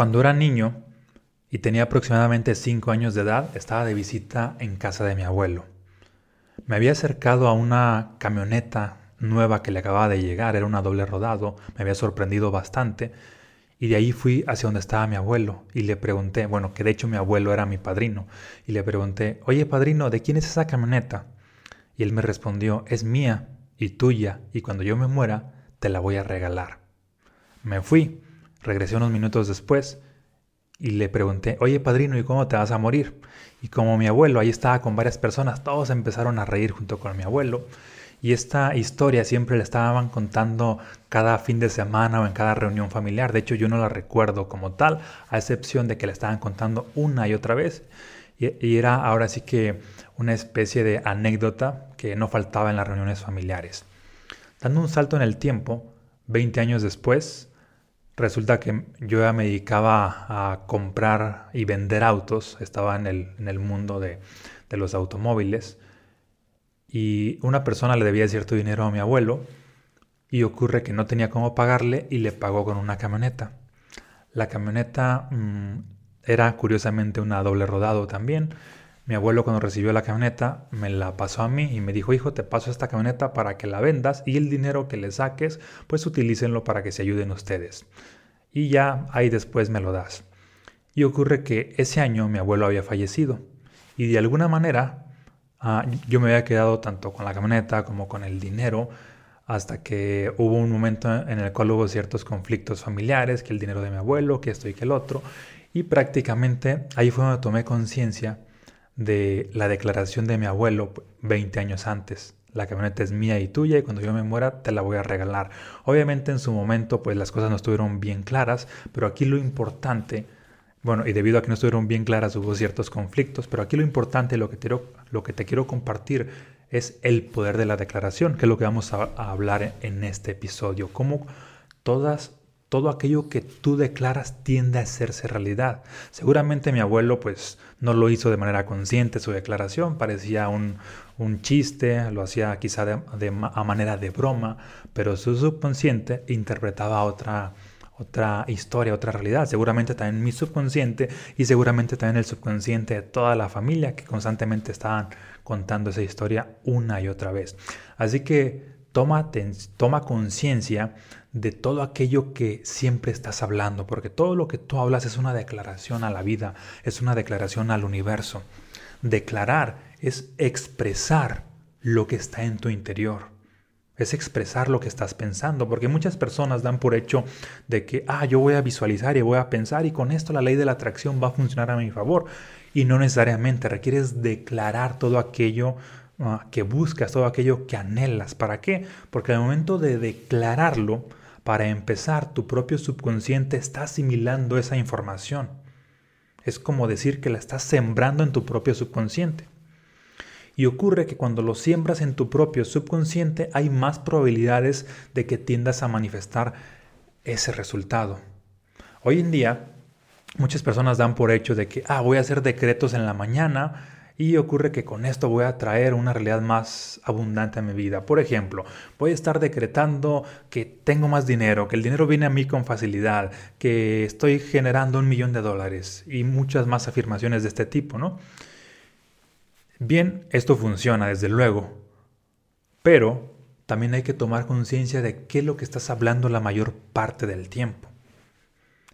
Cuando era niño y tenía aproximadamente 5 años de edad, estaba de visita en casa de mi abuelo. Me había acercado a una camioneta nueva que le acababa de llegar, era una doble rodado, me había sorprendido bastante, y de ahí fui hacia donde estaba mi abuelo y le pregunté, bueno, que de hecho mi abuelo era mi padrino, y le pregunté, oye padrino, ¿de quién es esa camioneta? Y él me respondió, es mía y tuya, y cuando yo me muera, te la voy a regalar. Me fui, regresé unos minutos después, y le pregunté, oye padrino, ¿y cómo te vas a morir? Y como mi abuelo ahí estaba con varias personas, todos empezaron a reír junto con mi abuelo. Y esta historia siempre la estaban contando cada fin de semana o en cada reunión familiar. De hecho, yo no la recuerdo como tal, a excepción de que la estaban contando una y otra vez. Y, era ahora sí que una especie de anécdota que no faltaba en las reuniones familiares. Dando un salto en el tiempo, 20 años después, Resulta que yo ya me dedicaba a comprar y vender autos, estaba en el, mundo de, de, los automóviles y una persona le debía cierto dinero a mi abuelo y ocurre que no tenía cómo pagarle y le pagó con una camioneta. La camioneta mm, era curiosamente una doble rodado también. Mi abuelo cuando recibió la camioneta me la pasó a mí y me dijo, hijo, te paso esta camioneta para que la vendas y el dinero que le saques, pues utilícenlo para que se ayuden ustedes y ya ahí después me lo das. Y ocurre que ese año mi abuelo había fallecido y de alguna manera ah, yo me había quedado tanto con la camioneta como con el dinero hasta que hubo un momento en el cual hubo ciertos conflictos familiares, que el dinero de mi abuelo, que esto y que el otro, y prácticamente ahí fue donde tomé conciencia de la declaración de mi abuelo 20 años antes la camioneta es mía y tuya y cuando yo me muera te la voy a regalar. Obviamente en su momento pues las cosas no estuvieron bien claras, pero aquí lo importante, bueno, y debido a que no estuvieron bien claras hubo ciertos conflictos, pero aquí lo importante, lo que te, lo que te quiero compartir es el poder de la declaración, que es lo que vamos a, hablar en este episodio, cómo todas todo aquello que tú declaras tiende a hacerse realidad. Seguramente mi abuelo pues no lo hizo de manera consciente su declaración, parecía un, chiste, lo hacía quizá a manera de broma, pero su subconsciente interpretaba otra, otra historia, otra realidad. Seguramente también mi subconsciente y seguramente también el subconsciente de toda la familia que constantemente estaban contando esa historia una y otra vez. Así que toma, toma conciencia de todo aquello que siempre estás hablando, porque todo lo que tú hablas es una declaración a la vida, es una declaración al universo. Declarar es expresar lo que está en tu interior. Es expresar lo que estás pensando, porque muchas personas dan por hecho de que, ah, yo voy a visualizar y voy a pensar y con esto la ley de la atracción va a funcionar a mi favor. Y no necesariamente, requieres declarar todo aquello que buscas, todo aquello que anhelas. ¿Para qué? Porque al momento de declararlo, para empezar, tu propio subconsciente está asimilando esa información. Es como decir que la estás sembrando en tu propio subconsciente. Y ocurre que cuando lo siembras en tu propio subconsciente hay más probabilidades de que tiendas a manifestar ese resultado. Hoy en día, muchas personas dan por hecho de que, ah, voy a hacer decretos en la mañana y ocurre que con esto voy a traer una realidad más abundante a mi vida. Por ejemplo, voy a estar decretando que tengo más dinero, que el dinero viene a mí con facilidad, que estoy generando un millón de dólares y muchas más afirmaciones de este tipo, ¿no? Bien, esto funciona desde luego, pero también hay que tomar conciencia de qué es lo que estás hablando la mayor parte del tiempo.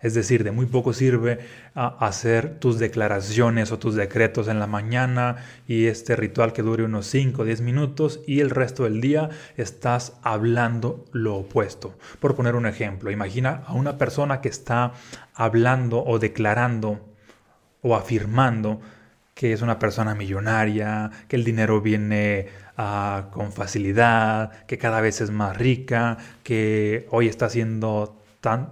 Es decir, de muy poco sirve ah, hacer tus declaraciones o tus decretos en la mañana y este ritual que dure unos 5 o 10 minutos y el resto del día estás hablando lo opuesto. Por poner un ejemplo, imagina a una persona que está hablando o declarando o afirmando que es una persona millonaria, que el dinero viene ah, con facilidad, que cada vez es más rica, que hoy está haciendo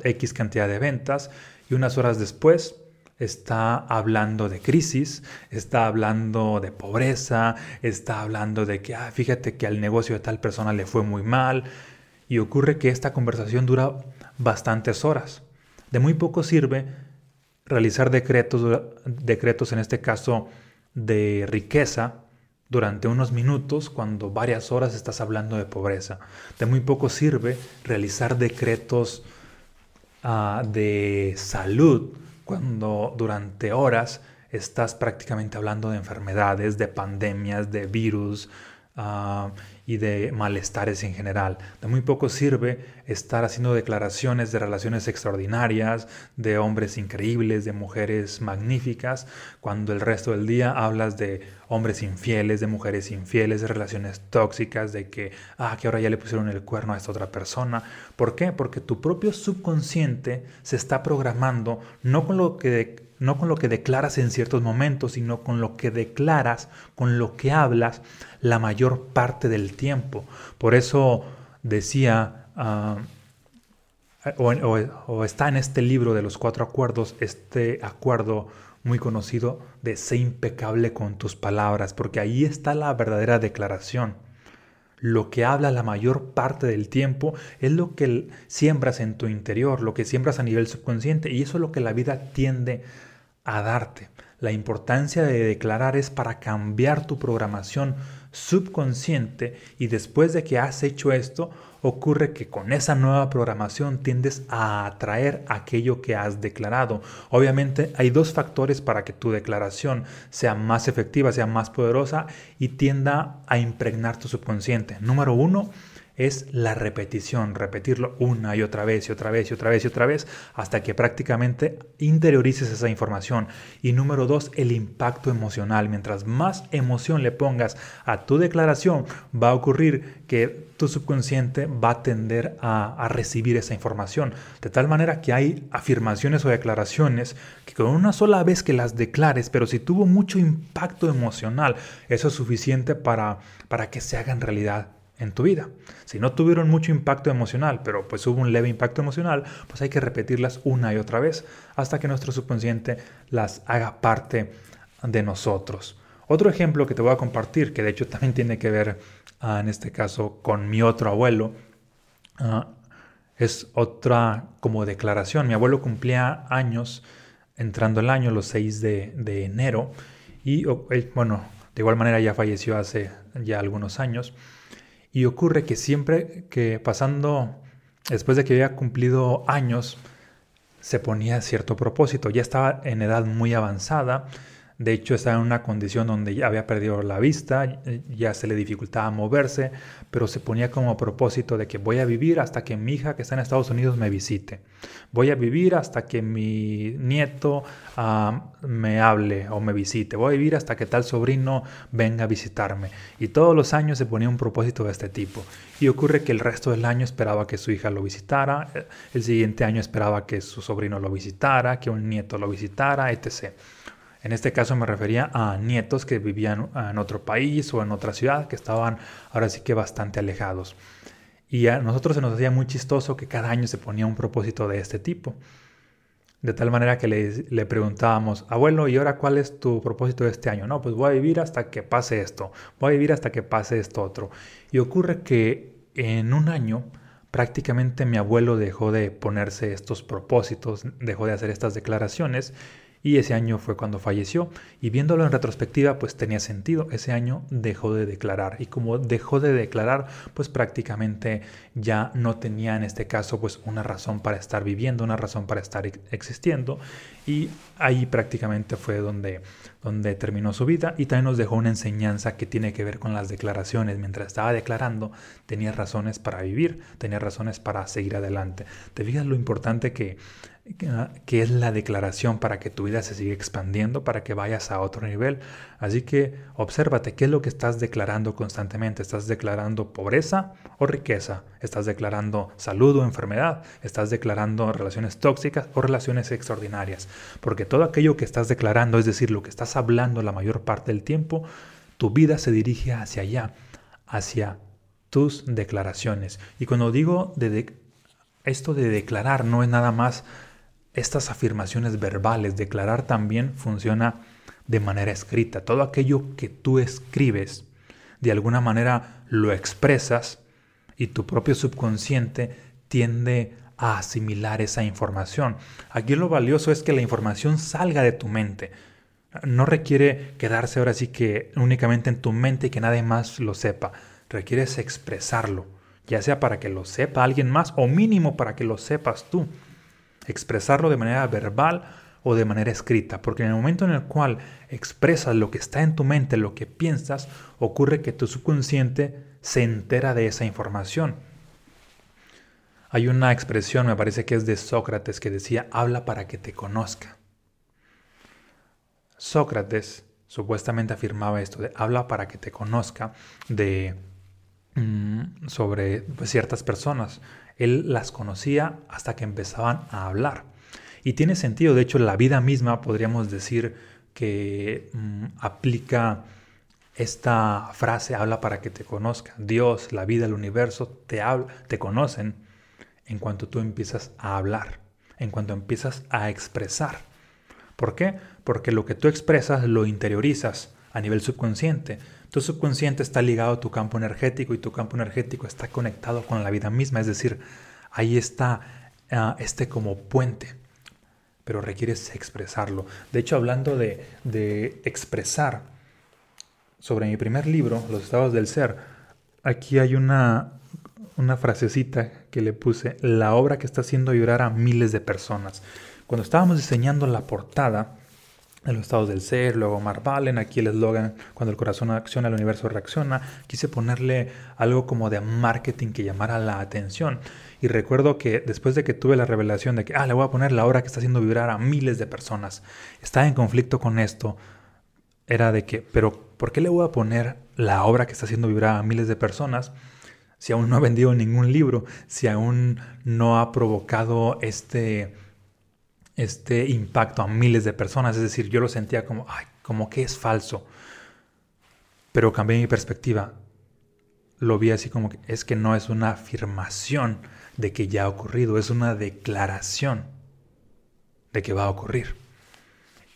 X cantidad de ventas y unas horas después está hablando de crisis, está hablando de pobreza, está hablando de que, ah, fíjate que al negocio de tal persona le fue muy mal y ocurre que esta conversación dura bastantes horas. De muy poco sirve realizar decretos, decretos en este caso de riqueza, durante unos minutos cuando varias horas estás hablando de pobreza. De muy poco sirve realizar decretos Ah, de salud cuando durante horas estás prácticamente hablando de enfermedades, de pandemias, de virus, Ah, y de malestares en general. De muy poco sirve estar haciendo declaraciones de relaciones extraordinarias, de hombres increíbles, de mujeres magníficas, cuando el resto del día hablas de hombres infieles, de mujeres infieles, de relaciones tóxicas, de que, ah, que ahora ya le pusieron el cuerno a esta otra persona. ¿Por qué? Porque tu propio subconsciente se está programando no con lo que no con lo que declaras en ciertos momentos, sino con lo que declaras, con lo que hablas la mayor parte del tiempo. Por eso decía, ah, o, está en este libro de los cuatro acuerdos, este acuerdo muy conocido de sé impecable con tus palabras, porque ahí está la verdadera declaración. Lo que habla la mayor parte del tiempo es lo que siembras en tu interior, lo que siembras a nivel subconsciente, y eso es lo que la vida tiende a darte. La importancia de declarar es para cambiar tu programación subconsciente y después de que has hecho esto, ocurre que con esa nueva programación tiendes a atraer aquello que has declarado. Obviamente hay dos factores para que tu declaración sea más efectiva, sea más poderosa y tienda a impregnar tu subconsciente. Número uno, es la repetición, repetirlo una y otra vez y otra vez y otra vez y otra vez hasta que prácticamente interiorices esa información. Y número dos, el impacto emocional. Mientras más emoción le pongas a tu declaración, va a ocurrir que tu subconsciente va a tender a, a recibir esa información. De tal manera que hay afirmaciones o declaraciones que con una sola vez que las declares, pero si tuvo mucho impacto emocional, eso es suficiente para, para que se hagan realidad en tu vida. Si no tuvieron mucho impacto emocional, pero pues hubo un leve impacto emocional, pues hay que repetirlas una y otra vez hasta que nuestro subconsciente las haga parte de nosotros. Otro ejemplo que te voy a compartir, que de hecho también tiene que ver ah, en este caso con mi otro abuelo, ah, es otra como declaración. Mi abuelo cumplía años entrando el año, los 6 de, de enero, y bueno, de igual manera ya falleció hace ya algunos años. Y ocurre que siempre que pasando, después de que había cumplido años, se ponía cierto propósito. Ya estaba en edad muy avanzada de hecho, estaba en una condición donde ya había perdido la vista, ya se le dificultaba moverse, pero se ponía como propósito de que voy a vivir hasta que mi hija que está en Estados Unidos me visite. Voy a vivir hasta que mi nieto ah, me hable o me visite. Voy a vivir hasta que tal sobrino venga a visitarme. Y todos los años se ponía un propósito de este tipo. Y ocurre que el resto del año esperaba que su hija lo visitara, el siguiente año esperaba que su sobrino lo visitara, que un nieto lo visitara, etc. En este caso me refería a nietos que vivían en otro país o en otra ciudad, que estaban ahora sí que bastante alejados. Y a nosotros se nos hacía muy chistoso que cada año se ponía un propósito de este tipo. De tal manera que le, preguntábamos, abuelo, ¿y ahora cuál es tu propósito de este año? No, pues voy a vivir hasta que pase esto, voy a vivir hasta que pase esto otro. Y ocurre que en un año prácticamente mi abuelo dejó de ponerse estos propósitos, dejó de hacer estas declaraciones y ese año fue cuando falleció. Y viéndolo en retrospectiva pues tenía sentido, ese año dejó de declarar. Y como dejó de declarar pues prácticamente ya no tenía en este caso pues una razón para estar viviendo, una razón para estar existiendo. Y ahí prácticamente fue donde, donde terminó su vida. Y también nos dejó una enseñanza que tiene que ver con las declaraciones. Mientras estaba declarando, tenía razones para vivir, tenía razones para seguir adelante. ¿Te fijas lo importante que que es la declaración para que tu vida se siga expandiendo, para que vayas a otro nivel. Así que obsérvate qué es lo que estás declarando constantemente. ¿Estás declarando pobreza o riqueza? ¿Estás declarando salud o enfermedad? ¿Estás declarando relaciones tóxicas o relaciones extraordinarias? Porque todo aquello que estás declarando, es decir, lo que estás hablando la mayor parte del tiempo, tu vida se dirige hacia allá, hacia tus declaraciones. Y cuando digo de, esto de declarar no es nada más estas afirmaciones verbales, declarar también funciona de manera escrita. Todo aquello que tú escribes, de alguna manera lo expresas y tu propio subconsciente tiende a asimilar esa información. Aquí lo valioso es que la información salga de tu mente. No requiere quedarse ahora sí que únicamente en tu mente y que nadie más lo sepa. Requieres expresarlo, ya sea para que lo sepa alguien más o mínimo para que lo sepas tú expresarlo de manera verbal o de manera escrita, porque en el momento en el cual expresas lo que está en tu mente, lo que piensas, ocurre que tu subconsciente se entera de esa información. Hay una expresión, me parece que es de Sócrates, que decía, habla para que te conozca. Sócrates supuestamente afirmaba esto de habla para que te conozca de mm, sobre ciertas personas. Él las conocía hasta que empezaban a hablar. Y tiene sentido, de hecho, la vida misma podríamos decir que mm, aplica esta frase, habla para que te conozca. Dios, la vida, el universo te, habla, te conocen en cuanto tú empiezas a hablar, en cuanto empiezas a expresar. ¿Por qué? Porque lo que tú expresas lo interiorizas a nivel subconsciente. Tu subconsciente está ligado a tu campo energético y tu campo energético está conectado con la vida misma, es decir, ahí está ah, este como puente, pero requieres expresarlo. De hecho, hablando de, de expresar, sobre mi primer libro, Los estados del ser, aquí hay una, una frasecita que le puse, la obra que está haciendo llorar a miles de personas. Cuando estábamos diseñando la portada de los estados del ser, luego Marvalen, aquí el eslogan, cuando el corazón acciona, el universo reacciona, quise ponerle algo como de marketing que llamara la atención. Y recuerdo que después de que tuve la revelación de que, ah, le voy a poner la obra que está haciendo vibrar a miles de personas, estaba en conflicto con esto, era de que, pero ¿por qué le voy a poner la obra que está haciendo vibrar a miles de personas? Si aún no ha vendido ningún libro, si aún no ha provocado este, este impacto a miles de personas. Es decir, yo lo sentía como, ay, como que es falso. Pero cambié mi perspectiva. Lo vi así como que es que no es una afirmación de que ya ha ocurrido, es una declaración de que va a ocurrir.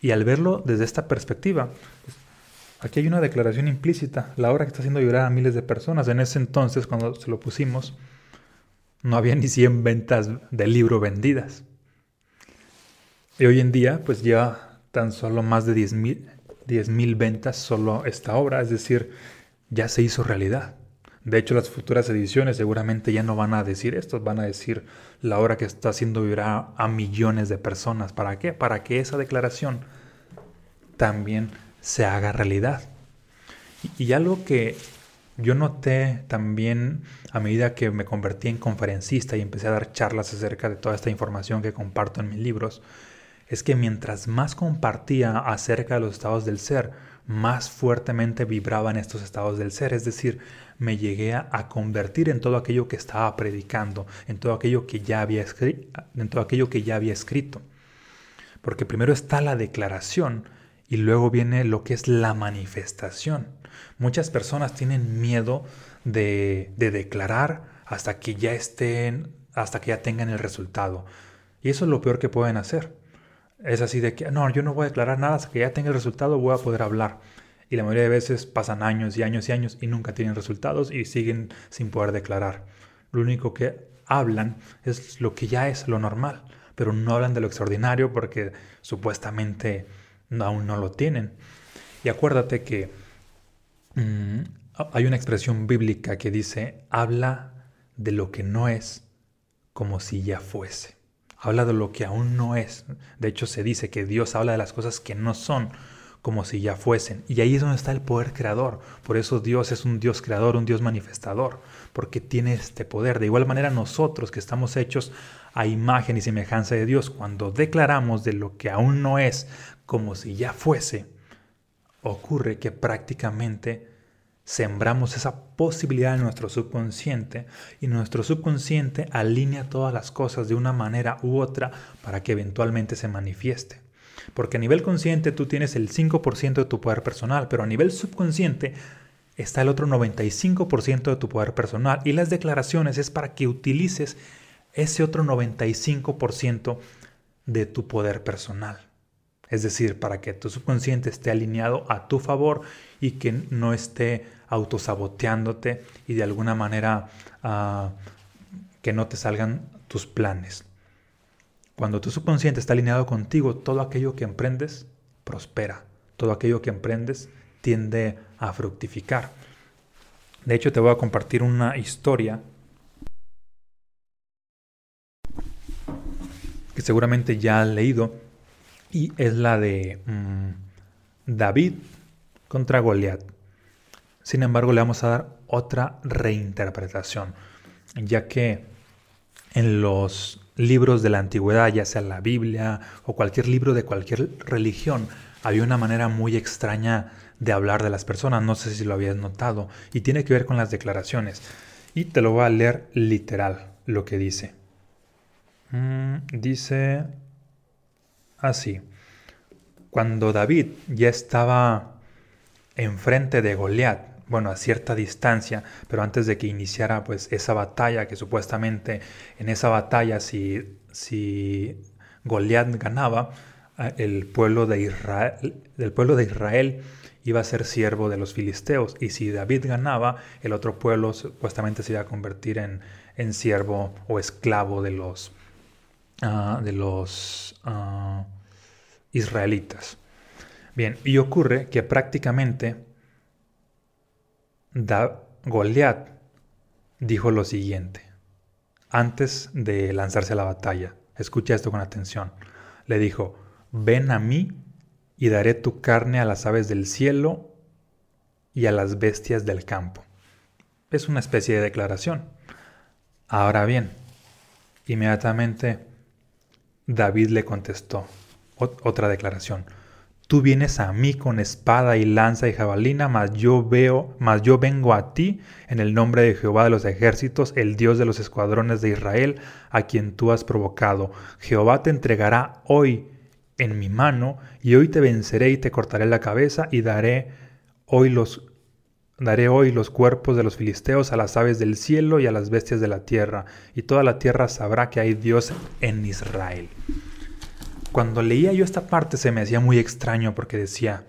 Y al verlo desde esta perspectiva, aquí hay una declaración implícita, la obra que está haciendo llorar a miles de personas. En ese entonces, cuando se lo pusimos, no había ni 100 ventas de libro vendidas. Y hoy en día, pues lleva tan solo más de 10.000 mil ventas solo esta obra, es decir, ya se hizo realidad. De hecho, las futuras ediciones seguramente ya no van a decir esto, van a decir la obra que está haciendo vivir a, millones de personas. ¿Para qué? Para que esa declaración también se haga realidad. y algo que yo noté también a medida que me convertí en conferencista y empecé a dar charlas acerca de toda esta información que comparto en mis libros, es que mientras más compartía acerca de los estados del ser, más fuertemente vibraban estos estados del ser, es decir, me llegué a convertir en todo aquello que estaba predicando, en todo aquello que ya había, en todo aquello que ya había escrito. Porque primero está la declaración y luego viene lo que es la manifestación. Muchas personas tienen miedo de, de declarar hasta que ya estén, hasta que ya tengan el resultado. Y eso es lo peor que pueden hacer es así de que, no, yo no voy a declarar nada hasta que ya tenga el resultado, voy a poder hablar. Y la mayoría de veces pasan años y años y años y nunca tienen resultados y siguen sin poder declarar. Lo único que hablan es lo que ya es lo normal, pero no hablan de lo extraordinario porque supuestamente aún no lo tienen. Y acuérdate que mm, hay una expresión bíblica que dice, habla de lo que no es como si ya fuese habla de lo que aún no es. De hecho, se dice que Dios habla de las cosas que no son como si ya fuesen. Y ahí es donde está el poder creador. Por eso Dios es un Dios creador, un Dios manifestador, porque tiene este poder. De igual manera nosotros que estamos hechos a imagen y semejanza de Dios, cuando declaramos de lo que aún no es como si ya fuese, ocurre que prácticamente sembramos esa posibilidad en nuestro subconsciente y nuestro subconsciente alinea todas las cosas de una manera u otra para que eventualmente se manifieste. Porque a nivel consciente tú tienes el 5% de tu poder personal, pero a nivel subconsciente está el otro 95% de tu poder personal y las declaraciones es para que utilices ese otro 95% de tu poder personal. Es decir, para que tu subconsciente esté alineado a tu favor y que no esté autosaboteándote y de alguna manera ah, que no te salgan tus planes. Cuando tu subconsciente está alineado contigo, todo aquello que emprendes prospera. Todo aquello que emprendes tiende a fructificar. De hecho, te voy a compartir una historia que seguramente ya has leído y es la de mm, David contra Goliat. Sin embargo, le vamos a dar otra reinterpretación, ya que en los libros de la antigüedad, ya sea la Biblia o cualquier libro de cualquier religión, había una manera muy extraña de hablar de las personas, no sé si lo habías notado, y tiene que ver con las declaraciones. Y te lo voy a leer literal lo que dice. Mm, dice así. Cuando David ya estaba enfrente de Goliat, bueno, a cierta distancia, pero antes de que iniciara pues esa batalla, que supuestamente en esa batalla si, si Goliat ganaba, el pueblo de Israel, del pueblo de Israel iba a ser siervo de los filisteos y si David ganaba, el otro pueblo supuestamente se iba a convertir en, en siervo o esclavo de los, ah, de los ah, israelitas. Bien, y ocurre que prácticamente da, Goliat dijo lo siguiente, antes de lanzarse a la batalla. Escucha esto con atención. Le dijo, ven a mí y daré tu carne a las aves del cielo y a las bestias del campo. Es una especie de declaración. Ahora bien, inmediatamente David le contestó, otra declaración. Tú vienes a mí con espada y lanza y jabalina, mas yo veo, mas yo vengo a ti en el nombre de Jehová de los ejércitos, el Dios de los escuadrones de Israel, a quien tú has provocado. Jehová te entregará hoy en mi mano, y hoy te venceré y te cortaré la cabeza, y daré hoy los Daré hoy los cuerpos de los filisteos a las aves del cielo y a las bestias de la tierra, y toda la tierra sabrá que hay Dios en Israel. Cuando leía yo esta parte se me hacía muy extraño porque decía,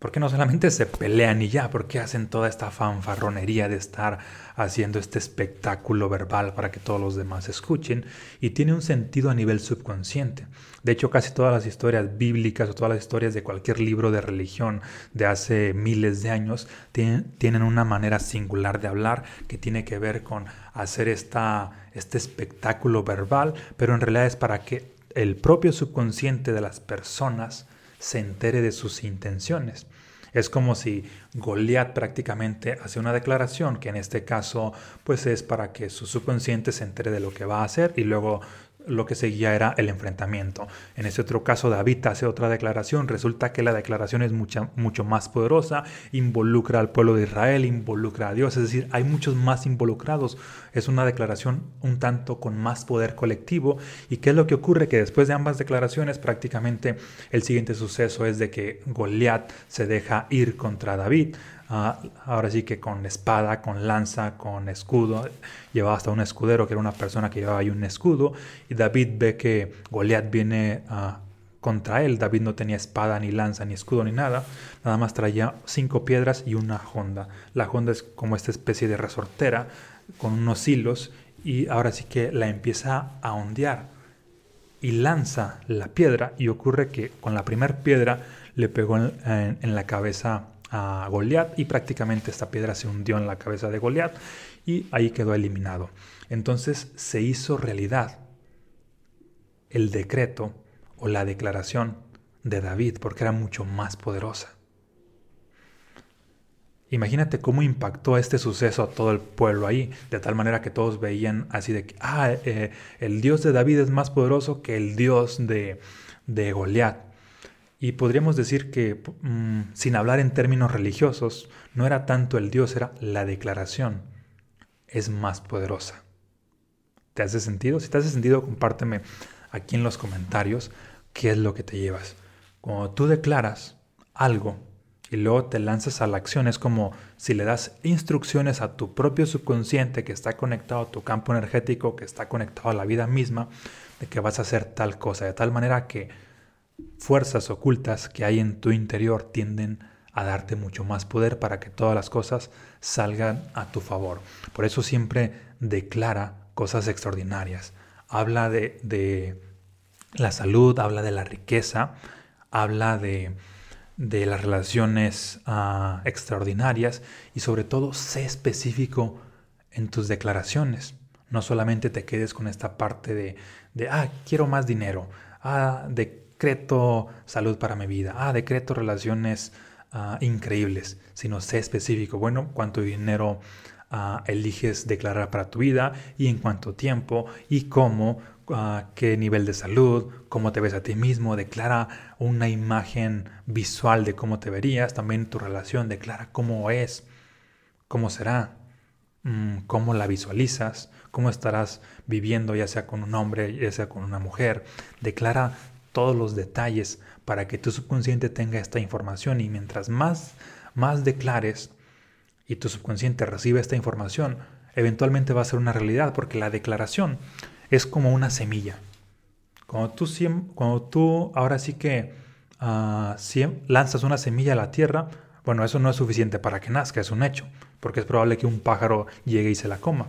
¿Por qué no solamente se pelean y ya? ¿Por qué hacen toda esta fanfarronería de estar haciendo este espectáculo verbal para que todos los demás escuchen? Y tiene un sentido a nivel subconsciente. De hecho, casi todas las historias bíblicas o todas las historias de cualquier libro de religión de hace miles de años tienen, una manera singular de hablar que tiene que ver con hacer esta, este espectáculo verbal, pero en realidad es para que el propio subconsciente de las personas se entere de sus intenciones. Es como si Goliat prácticamente hace una declaración que en este caso pues es para que su subconsciente se entere de lo que va a hacer y luego lo que seguía era el enfrentamiento. En ese otro caso, David hace otra declaración. Resulta que la declaración es mucho más poderosa, involucra al pueblo de Israel, involucra a Dios, es decir, hay muchos más involucrados. Es una declaración un tanto con más poder colectivo. ¿Y qué es lo que ocurre? Que después de ambas declaraciones, prácticamente el siguiente suceso es de que Goliat se deja ir contra David. Ah, ahora sí que con espada, con lanza, con escudo. Llevaba hasta un escudero que era una persona que llevaba ahí un escudo. Y David ve que Goliat viene ah, contra él. David no tenía espada, ni lanza, ni escudo, ni nada. Nada más traía cinco piedras y una honda. La honda es como esta especie de resortera con unos hilos. Y ahora sí que la empieza a ondear. Y lanza la piedra. Y ocurre que con la primera piedra le pegó en la cabeza a Goliat y prácticamente esta piedra se hundió en la cabeza de Goliat y ahí quedó eliminado. Entonces se hizo realidad el decreto o la declaración de David porque era mucho más poderosa. Imagínate cómo impactó este suceso a todo el pueblo ahí, de tal manera que todos veían así de que, ah, eh, el Dios de David es más poderoso que el Dios de, de Goliat. Y podríamos decir que, mm, sin hablar en términos religiosos, no era tanto el Dios, era la declaración. Es más poderosa. ¿Te hace sentido? Si te hace sentido, compárteme aquí en los comentarios qué es lo que te llevas. Cuando tú declaras algo y luego te lanzas a la acción, es como si le das instrucciones a tu propio subconsciente que está conectado a tu campo energético, que está conectado a la vida misma, de que vas a hacer tal cosa, de tal manera que fuerzas ocultas que hay en tu interior tienden a darte mucho más poder para que todas las cosas salgan a tu favor. Por eso siempre declara cosas extraordinarias. Habla de, la salud, habla de la riqueza, habla de, las relaciones ah, extraordinarias y sobre todo sé específico en tus declaraciones. No solamente te quedes con esta parte de, de ah, quiero más dinero, ah, de decreto salud para mi vida, ah, decreto relaciones ah, increíbles, sino sé específico, bueno, cuánto dinero ah, eliges declarar para tu vida y en cuánto tiempo y cómo, ah, qué nivel de salud, cómo te ves a ti mismo, declara una imagen visual de cómo te verías, también tu relación, declara cómo es, cómo será, mm, cómo la visualizas, cómo estarás viviendo ya sea con un hombre, ya sea con una mujer, declara todos los detalles para que tu subconsciente tenga esta información y mientras más, más declares y tu subconsciente recibe esta información, eventualmente va a ser una realidad porque la declaración es como una semilla. Cuando tú, cuando tú ahora sí que uh, lanzas una semilla a la tierra, bueno, eso no es suficiente para que nazca, es un hecho, porque es probable que un pájaro llegue y se la coma.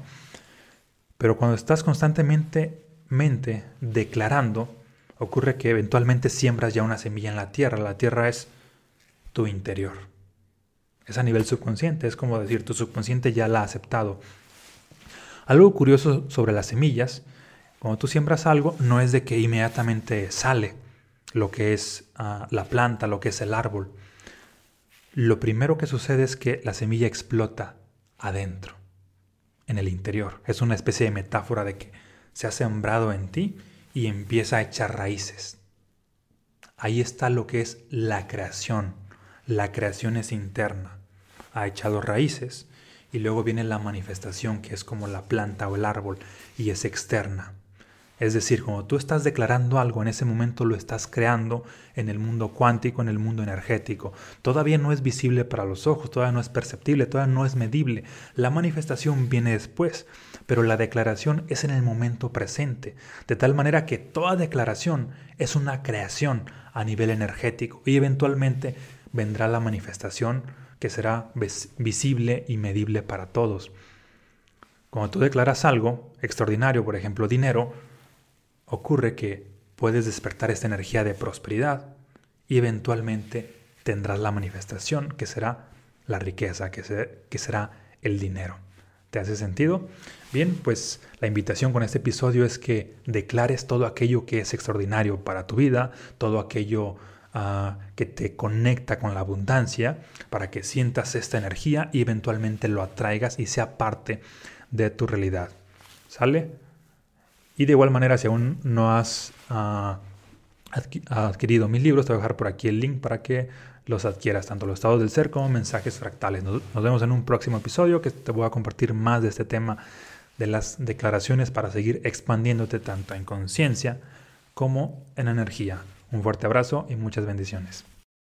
Pero cuando estás constantemente mente declarando, ocurre que eventualmente siembras ya una semilla en la tierra. La tierra es tu interior. Es a nivel subconsciente, es como decir, tu subconsciente ya la ha aceptado. Algo curioso sobre las semillas, cuando tú siembras algo, no es de que inmediatamente sale lo que es ah, la planta, lo que es el árbol. Lo primero que sucede es que la semilla explota adentro, en el interior. Es una especie de metáfora de que se ha sembrado en ti y empieza a echar raíces. Ahí está lo que es la creación. La creación es interna. Ha echado raíces y luego viene la manifestación que es como la planta o el árbol y es externa. Es decir, cuando tú estás declarando algo, en ese momento lo estás creando en el mundo cuántico, en el mundo energético. Todavía no es visible para los ojos, todavía no es perceptible, todavía no es medible. La manifestación viene después, pero la declaración es en el momento presente, de tal manera que toda declaración es una creación a nivel energético y eventualmente vendrá la manifestación que será visible y medible para todos. Cuando tú declaras algo extraordinario, por ejemplo dinero, ocurre que puedes despertar esta energía de prosperidad y eventualmente tendrás la manifestación que será la riqueza, que, será el dinero. ¿Te hace sentido? Bien, pues la invitación con este episodio es que declares todo aquello que es extraordinario para tu vida, todo aquello ah, que te conecta con la abundancia, para que sientas esta energía y eventualmente lo atraigas y sea parte de tu realidad. ¿Sale? Y de igual manera, si aún no has ah, adquirido mis libros, te voy a dejar por aquí el link para que los adquieras, tanto los estados del ser como mensajes fractales. Nos, nos vemos en un próximo episodio que te voy a compartir más de este tema de las declaraciones para seguir expandiéndote tanto en conciencia como en energía. Un fuerte abrazo y muchas bendiciones.